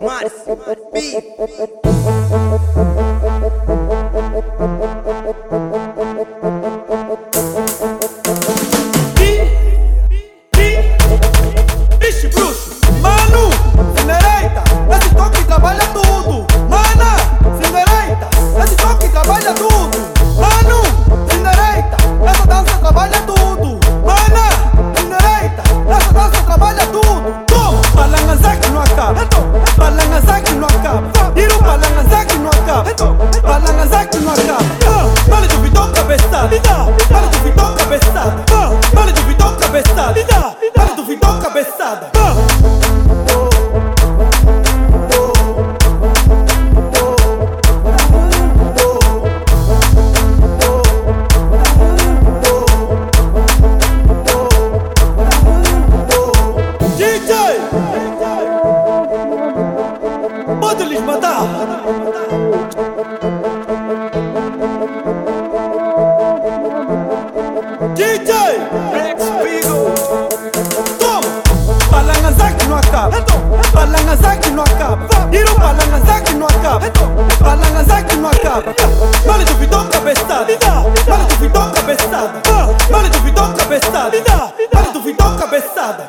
Mars, Mars, DJ! kinwaka balanga za kinwaka iro balanga za kinwaka balanga za kinwaka male tu vitoka besada male tu vitoka besada male tu vitoka besada male tu vitoka besada